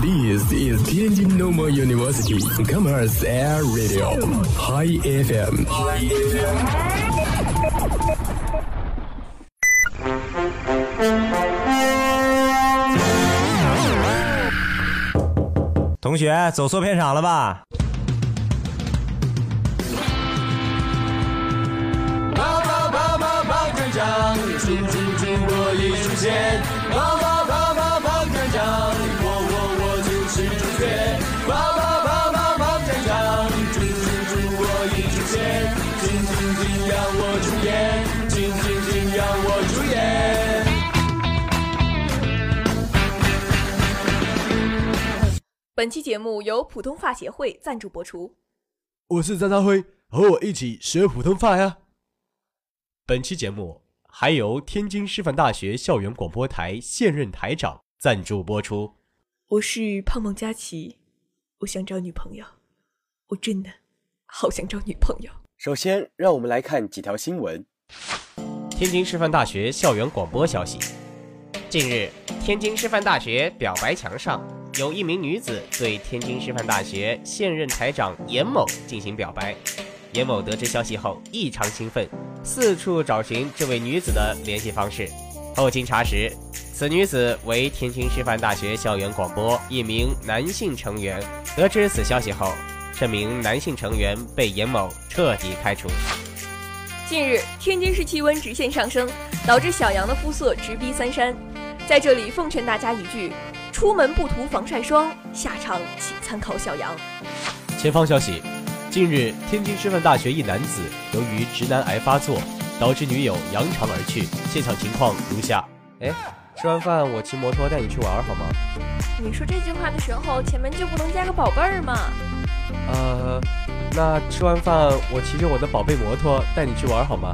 This is Tianjin Normal University Commerce Air Radio High FM。同学走错片场了吧？本期节目由普通话协会赞助播出。我是张张辉，和我一起学普通话呀。本期节目还由天津师范大学校园广播台现任台长赞助播出。我是胖胖佳琪，我想找女朋友，我真的好想找女朋友。首先，让我们来看几条新闻。天津师范大学校园广播消息：近日，天津师范大学表白墙上有一名女子对天津师范大学现任台长严某进行表白。严某得知消息后异常兴奋，四处找寻这位女子的联系方式。后经查实，此女子为天津师范大学校园广播一名男性成员。得知此消息后，这名男性成员被严某彻底开除。近日，天津市气温直线上升，导致小杨的肤色直逼三山。在这里奉劝大家一句：出门不涂防晒霜，下场请参考小杨。前方消息：近日，天津师范大学一男子由于直男癌发作，导致女友扬长而去。现场情况如下：哎，吃完饭我骑摩托带你去玩好吗？你说这句话的时候，前面就不能加个宝贝儿吗？呃，那吃完饭我骑着我的宝贝摩托带你去玩好吗？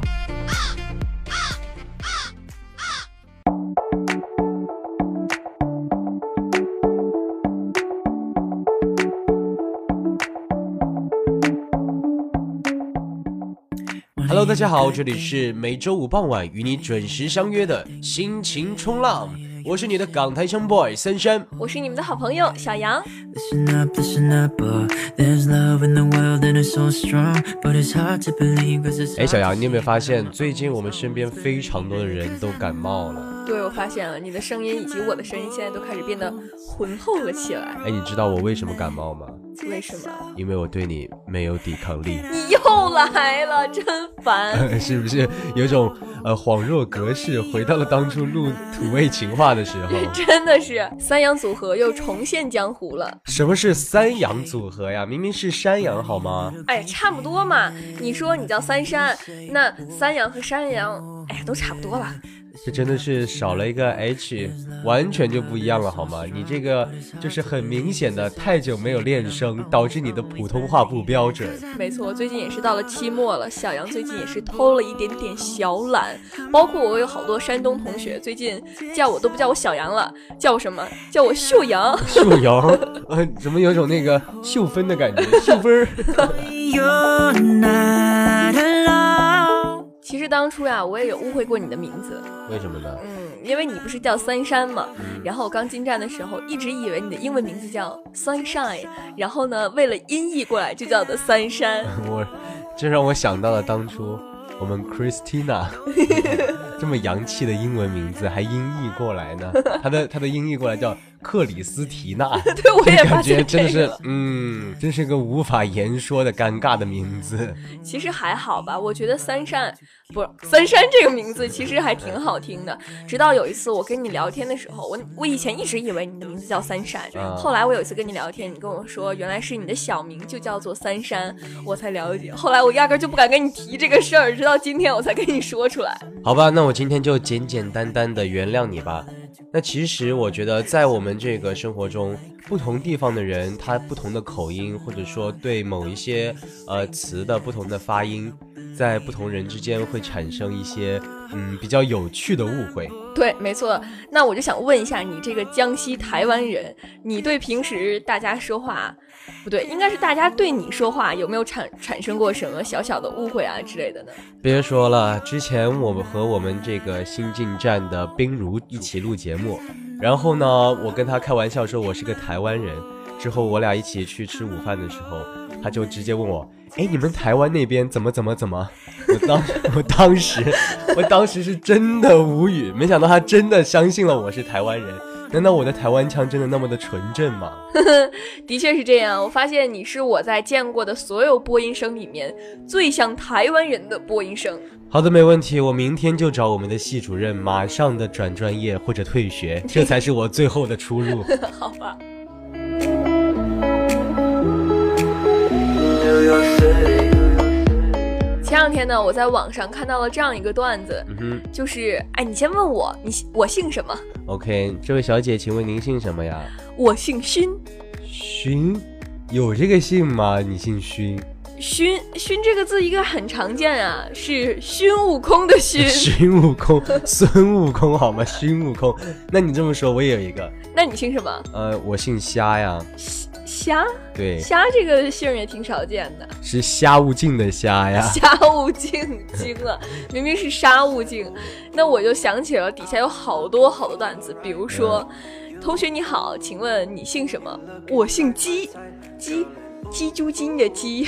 Hello，大家好，这里是每周五傍晚与你准时相约的心情冲浪，我是你的港台腔 boy 森山。我是你们的好朋友小杨。Listen up, listen up, uh, there's love in the world and it's so strong, but it's hard to believe cause it's 哎，小杨，你有没有发现最近我们身边非常多的人都感冒了？对，我发现了你的声音以及我的声音现在都开始变得浑厚了起来。哎，你知道我为什么感冒吗？为什么？因为我对你没有抵抗力，你又来了，真烦。是不是有种呃恍若隔世，回到了当初录土味情话的时候？真的是三阳组合又重现江湖了。什么是三阳组合呀？明明是山羊好吗？哎，差不多嘛。你说你叫三山，那三羊和山羊，哎，都差不多了。这真的是少了一个 H，完全就不一样了，好吗？你这个就是很明显的太久没有练声，导致你的普通话不标准。没错，最近也是到了期末了，小杨最近也是偷了一点点小懒，包括我有好多山东同学，最近叫我都不叫我小杨了，叫我什么？叫我秀阳。秀阳，呃，怎么有种那个秀芬的感觉？秀芬儿。其实当初呀，我也有误会过你的名字，为什么呢？嗯，因为你不是叫三山嘛，然后我刚进站的时候，一直以为你的英文名字叫 Sunshine，然后呢，为了音译过来就叫的三山。我，这让我想到了当初我们 Christina 这么洋气的英文名字，还音译过来呢。她的她的音译过来叫克里斯提娜，对，我也发感觉现真的是。，嗯，真是个无法言说的尴尬的名字。其实还好吧，我觉得三善不是三山这个名字其实还挺好听的。直到有一次我跟你聊天的时候，我我以前一直以为你的名字叫三山，啊后来我有一次跟你聊天，你跟我说原来是你的小名就叫做三山，我才了解。后来我压根儿就不敢跟你提这个事儿，直到今天我才跟你说出来。好吧，那我今天就简简单单的原谅你吧。那其实我觉得，在我们这个生活中，不同地方的人，他不同的口音，或者说对某一些呃词的不同的发音，在不同人之间会产生一些嗯比较有趣的误会。对，没错。那我就想问一下，你这个江西台湾人，你对平时大家说话，不对，应该是大家对你说话有没有产产生过什么小小的误会啊之类的呢？别说了，之前我们和我们这个新进站的冰如一起录节目，然后呢，我跟他开玩笑说我是个台湾人。之后我俩一起去吃午饭的时候，他就直接问我：“哎，你们台湾那边怎么怎么怎么？”我当 我当时我当时是真的无语，没想到他真的相信了我是台湾人。难道我的台湾腔真的那么的纯正吗？的确是这样。我发现你是我在见过的所有播音生里面最像台湾人的播音生。好的，没问题。我明天就找我们的系主任，马上的转专业或者退学，这才是我最后的出路。好吧。前两天呢，我在网上看到了这样一个段子，嗯就是，哎，你先问我，你我姓什么？OK，这位小姐，请问您姓什么呀？我姓勋。勋，有这个姓吗？你姓勋？勋勋这个字一个很常见啊，是孙悟空的勋。孙悟空，孙悟空好吗？孙悟空，那你这么说，我也有一个。那你姓什么？呃，我姓虾呀。虾，对，虾这个姓也挺少见的，是虾悟净的虾呀。虾悟净惊了，明明是沙悟净。那我就想起了底下有好多好多段子，比如说，同学你好，请问你姓什么？我姓鸡，鸡，鸡猪精的鸡。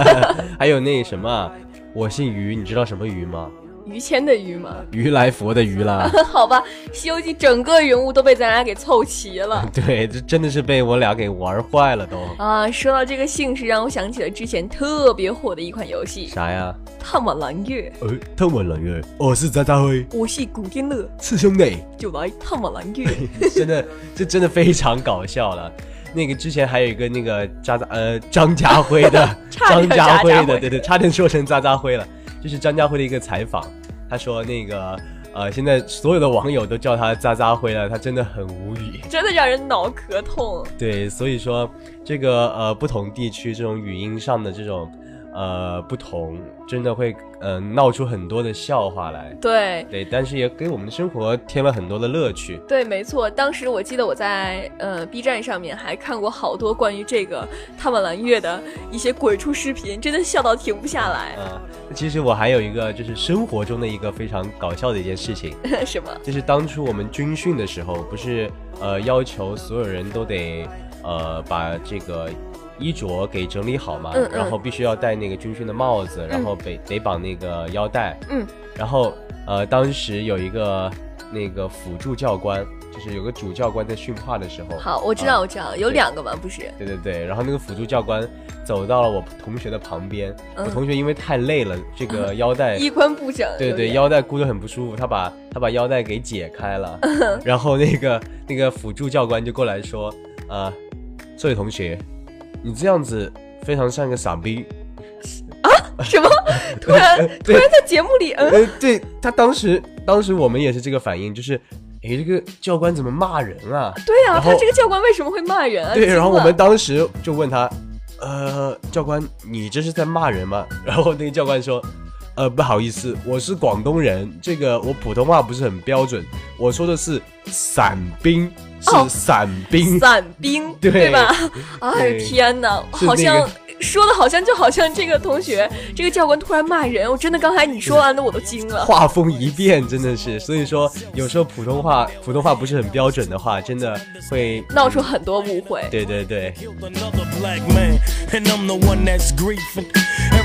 还有那什么，我姓于，你知道什么于吗？于谦的于吗？于来佛的于啦。好吧，《西游记》整个人物都被咱俩给凑齐了。对，这真的是被我俩给玩坏了都。啊，说到这个姓氏，让我想起了之前特别火的一款游戏。啥呀？探望蓝月。呃，探望蓝月。我是渣渣辉。我是古天乐。是兄弟。就来探望蓝月。真的，这真的非常搞笑了。那个之前还有一个那个渣渣呃张家辉的，张家辉的，对对，差点说成渣渣辉了。就是张家辉的一个采访，他说那个呃，现在所有的网友都叫他渣渣辉了，他真的很无语，真的让人脑壳痛。对，所以说这个呃，不同地区这种语音上的这种。呃，不同真的会嗯闹出很多的笑话来，对对，但是也给我们的生活添了很多的乐趣。对，没错，当时我记得我在呃 B 站上面还看过好多关于这个探望蓝月的一些鬼畜视频，真的笑到停不下来。嗯，其实我还有一个就是生活中的一个非常搞笑的一件事情，什么？就是当初我们军训的时候，不是呃要求所有人都得呃把这个。衣着给整理好嘛，然后必须要戴那个军训的帽子，然后得得绑那个腰带。嗯，然后呃，当时有一个那个辅助教官，就是有个主教官在训话的时候。好，我知道，我知道，有两个嘛，不是？对对对，然后那个辅助教官走到了我同学的旁边，我同学因为太累了，这个腰带 衣冠不整，对对，腰带箍得很不舒服，他把他把腰带给解开了，然后那个那个辅助教官就过来说，呃，这位同学。你这样子非常像一个傻逼啊！什么？突然突然在节目里，嗯，对他当时当时我们也是这个反应，就是哎，这个教官怎么骂人啊？对啊，他这个教官为什么会骂人啊？对，然后我们当时就问他，呃，教官，你这是在骂人吗？然后那个教官说，呃，不好意思，我是广东人，这个我普通话不是很标准，我说的是伞兵。是伞兵，伞兵 对吧？哎天哪，好像说的好像就好像这个同学，这个教官突然骂人，我真的刚才你说完的我都惊了。画风一变，真的是，所以说有时候普通话普通话不是很标准的话，真的会闹出很多误会。对对对。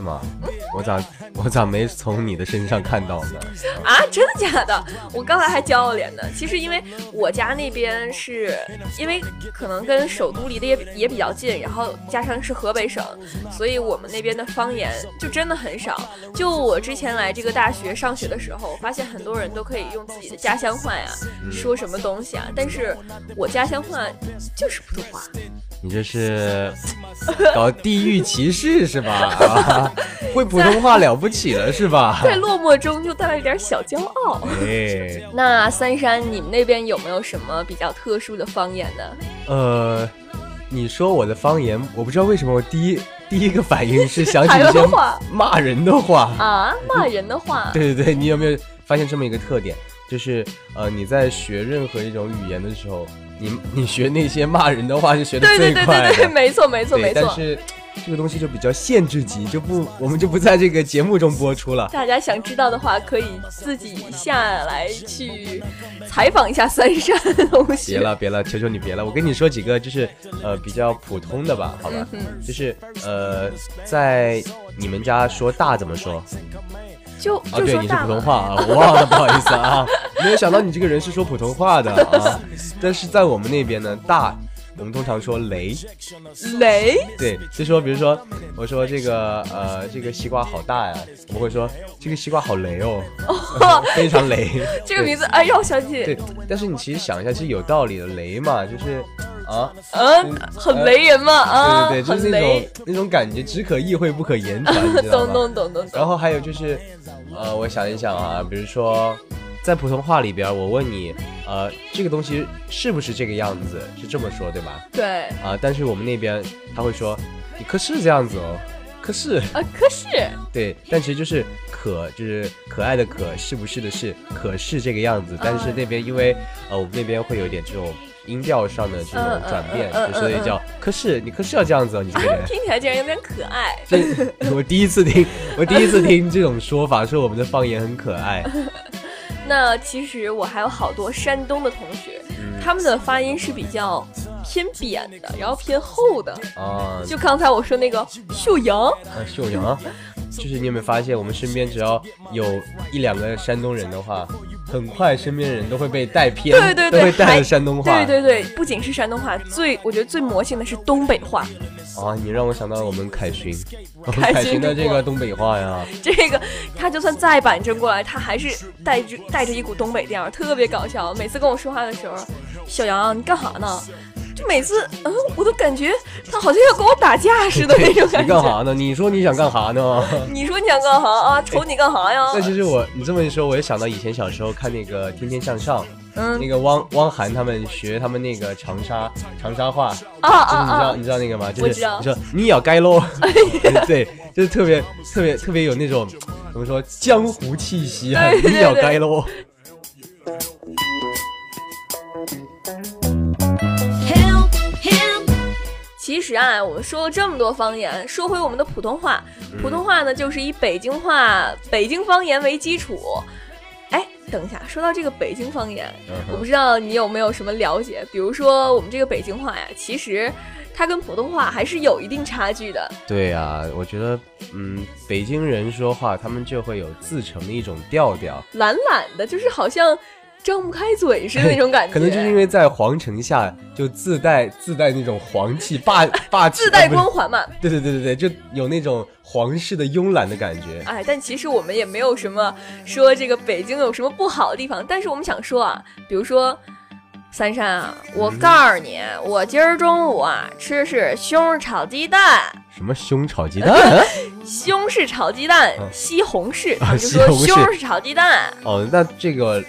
是吗？我咋我咋没从你的身上看到呢？啊，真的假的？我刚才还骄傲脸呢。其实因为我家那边是因为可能跟首都离得也也比较近，然后加上是河北省，所以我们那边的方言就真的很少。就我之前来这个大学上学的时候，发现很多人都可以用自己的家乡话呀，说什么东西啊，但是我家乡话就是普通话。你这是搞地域歧视是吧？会普通话了不起了是吧？在落寞中又带了一点小骄傲。哎，那三山，你们那边有没有什么比较特殊的方言呢？呃，你说我的方言，我不知道为什么我第一第一个反应是想起台一些骂人的话。啊，骂人的话，对对对，你有没有发现这么一个特点？就是呃，你在学任何一种语言的时候，你你学那些骂人的话是学的对对对最快的。对对，没错没错没错。但是这个东西就比较限制级，就不我们就不在这个节目中播出了。大家想知道的话，可以自己下来去采访一下三山同学。别了别了，求求你别了！我跟你说几个就是呃比较普通的吧，好吧？嗯就是呃在你们家说大怎么说？就啊，对，你是普通话啊，我忘了，不好意思啊，没有想到你这个人是说普通话的啊。但是在我们那边呢，大我们通常说雷，雷，对，就说比如说我说这个呃这个西瓜好大呀，我们会说这个西瓜好雷哦，非常雷。这个名字哎让我想对，但是你其实想一下，其实有道理的，雷嘛，就是啊，嗯，很雷人嘛啊，对对对，就是那种，那种感觉，只可意会不可言传，你知道懂吗？懂懂懂懂。然后还有就是，呃，我想一想啊，比如说，在普通话里边，我问你，呃，这个东西是不是这个样子？是这么说对吧？对啊、但是我们那边他会说，你可是这样子哦，可是，啊，可是 对，但其实就是可，就是可爱的可，是不是的是，可是这个样子。但是那边因为呃，我们那边会有点这种音调上的这种转变，所以叫可是，你可是要这样子哦，你这个人。听起来竟然有点可爱。这 我第一次听，我第一次听这种说法，说我们的方言很可爱。那其实我还有好多山东的同学，嗯他们的发音是比较偏扁的，然后偏厚的。啊，就刚才我说那个秀阳，啊秀阳，就是你有没有发现，我们身边只要有一两个山东人的话，很快身边人都会被带偏，对对对，都会带还着山东话。对对对，不仅是山东话，最我觉得最魔性的是东北话。啊，你让我想到了我们凯勋，我们凯凯勋的这个东北话呀，这个他就算再板正过来，他还是带着带着一股东北调，特别搞笑。每次跟我说话的时候，小杨你干哈呢？就每次嗯，我都感觉他好像要跟我打架似的那种感觉你。干哈呢？你说你想干哈呢？你说你想干哈啊？瞅你干哈呀？那其实我你这么一说，我也想到以前小时候看那个《天天向上》，嗯那个汪汪涵他们学他们那个长沙长沙话，啊就是你知道、啊啊！你知道那个吗？就是你说你要该喽，对，就是特别特别特别有那种怎么说江湖气息啊，对对你要对该喽。其实啊，我们说了这么多方言，说回我们的普通话，嗯普通话呢就是以北京话、北京方言为基础。哎，等一下，说到这个北京方言，嗯我不知道你有没有什么了解？比如说我们这个北京话呀，其实它跟普通话还是有一定差距的。对呀、我觉得嗯，北京人说话他们就会有自成的一种调调，懒懒的，就是好像张不开嘴似的那种感觉。可能就是因为在皇城下就自带自带那种皇气霸 霸气，自带光环嘛。对对对对对，就有那种皇室的慵懒的感觉。哎，但其实我们也没有什么说这个北京有什么不好的地方，但是我们想说啊，比如说三山啊，我告诉你，我今儿中午啊吃的是西红柿炒鸡蛋，什么胸炒鸡蛋？西红柿炒鸡蛋，嗯西红柿，啊他们就说西红柿西红柿炒鸡蛋。哦，那这个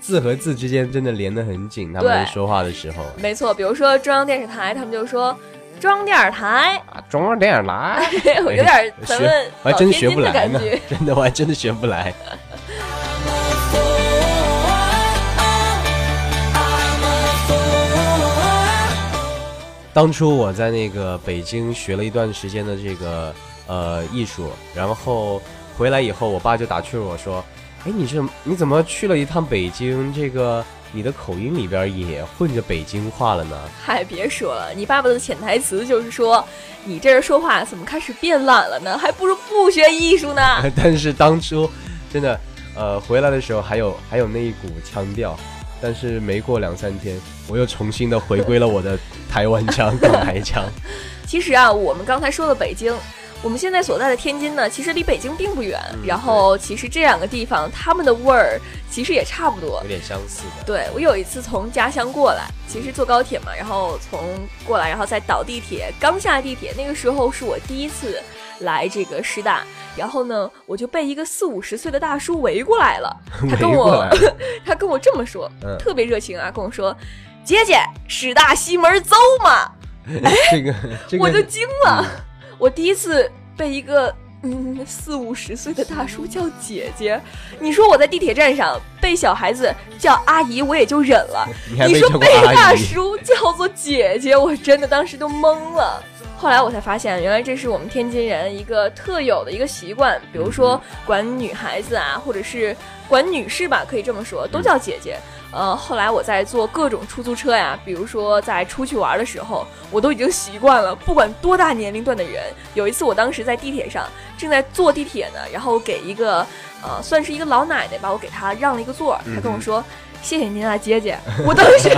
字和字之间真的连得很紧，他们对说话的时候。没错，比如说中央电视台，他们就说中央电视台，啊，中央电视台，我，有点 咱们学，我还真的学不来呢。，真的，我还真的学不来。当初我在那个北京学了一段时间的这个呃艺术，然后回来以后，我爸就打趣我说：“哎，你这你怎么去了一趟北京？这个你的口音里边也混着北京话了呢？”嗨，别说了，你爸爸的潜台词就是说，你这人说话怎么开始变懒了呢？还不如不学艺术呢。但是当初真的，呃，回来的时候还有还有那一股腔调，但是没过两三天，我又重新的回归了我的台湾腔、港台腔。其实啊，我们刚才说的北京，我们现在所在的天津呢，其实离北京并不远。嗯然后，其实这两个地方，他们的味儿其实也差不多有。点相似的。对我有一次从家乡过来，其实坐高铁嘛，然后从过来，然后再倒地铁，刚下地铁，那个时候是我第一次来这个师大，然后呢，我就被一个四五十岁的大叔围过来了，他跟我 他跟我这么说，嗯特别热情啊，跟我说，姐姐，师大西门走嘛，这个这个我就惊了。我第一次被一个嗯四五十岁的大叔叫姐姐。你说我在地铁站上被小孩子叫阿姨，我也就忍了。你你说被大？叔叫做姐姐，我真的当时都懵了。后来我才发现，原来这是我们天津人一个特有的一个习惯，比如说管女孩子啊，或者是管女士吧，可以这么说，都叫姐姐。呃，后来我在坐各种出租车呀，比如说在出去玩的时候，我都已经习惯了，不管多大年龄段的人。有一次，我当时在地铁上正在坐地铁呢，然后给一个呃，算是一个老奶奶吧，我给她让了一个座儿，她跟我说。谢谢您啊，姐姐！我当时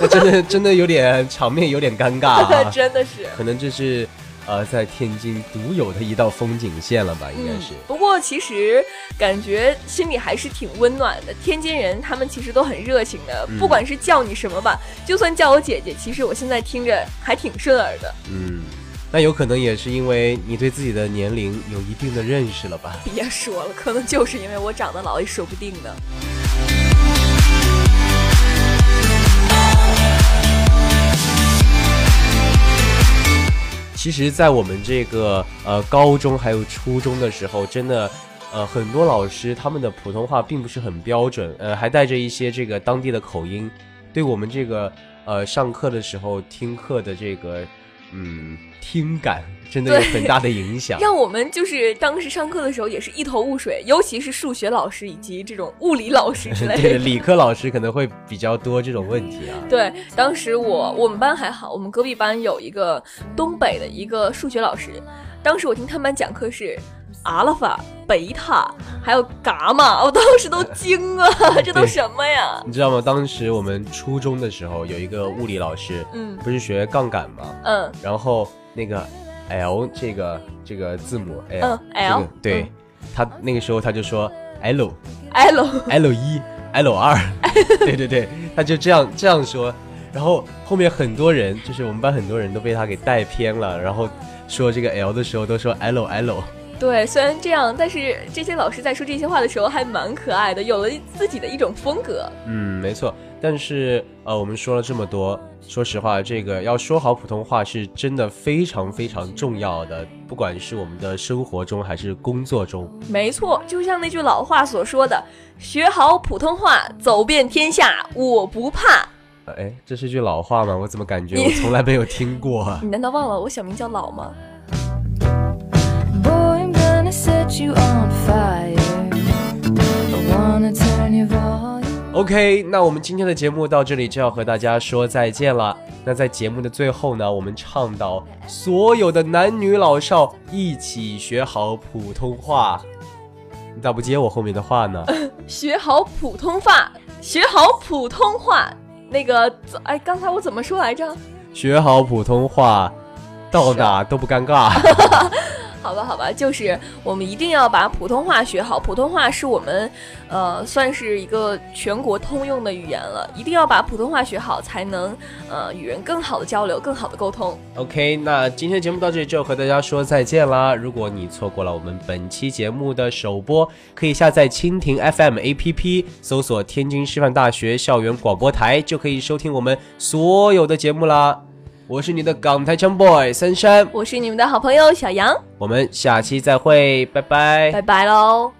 那 真的真的有点 场面有点尴尬、啊，真的是，可能这是呃在天津独有的一道风景线了吧，应该是。不过其实感觉心里还是挺温暖的。天津人他们其实都很热情的，嗯不管是叫你什么吧，就算叫我姐姐，其实我现在听着还挺顺耳的。嗯，那有可能也是因为你对自己的年龄有一定的认识了吧？别说了，可能就是因为我长得老，也说不定呢。其实，在我们这个呃高中还有初中的时候，真的，呃，很多老师他们的普通话并不是很标准，呃，还带着一些这个当地的口音，对我们这个呃上课的时候听课的这个嗯听感，真的有很大的影响。让我们就是当时上课的时候也是一头雾水，尤其是数学老师以及这种物理老师之类对的，对。理科老师可能会比较多这种问题啊。对，当时我我们班还好，我们隔壁班有一个东北的一个数学老师，当时我听他们班讲课是阿拉法、贝塔，还有伽马，我当时都惊 了，这都什么呀？你知道吗？当时我们初中的时候有一个物理老师，嗯。不是学杠杆吗？嗯。然后那个 L 这个这个字母 L，、嗯这 L，个对、嗯。他那个时候他就说 L，L L 一 L 二，对对对，他就这样这样说，然后后面很多人就是我们班很多人都被他给带偏了，然后说这个 L 的时候都说 L L，对，虽然这样，但是这些老师在说这些话的时候还蛮可爱的，有了自己的一种风格。嗯，没错。但是呃，我们说了这么多，说实话，这个要说好普通话是真的非常非常重要的，不管是我们的生活中还是工作中。没错，就像那句老话所说的：“学好普通话，走遍天下我不怕。呃哎，这是句老话吗？我怎么感觉我从来没有听过啊 ”？你难道忘了我小名叫老吗？OK，那我们今天的节目到这里就要和大家说再见了。那在节目的最后呢，我们倡导所有的男女老少一起学好普通话。你咋不接我后面的话呢？学好普通话，学好普通话。那个，哎，刚才我怎么说来着？学好普通话，到哪都不尴尬。好吧，好吧，就是我们一定要把普通话学好。普通话是我们，呃，算是一个全国通用的语言了，一定要把普通话学好，才能呃与人更好的交流，更好的沟通。OK，那今天节目到这里就和大家说再见啦。如果你错过了我们本期节目的首播，可以下载蜻蜓 FM APP，搜索天津师范大学校园广播台，就可以收听我们所有的节目啦。我是你的港台腔 boy 森山，我是你们的好朋友小杨，我们下期再会，拜拜。拜拜喽。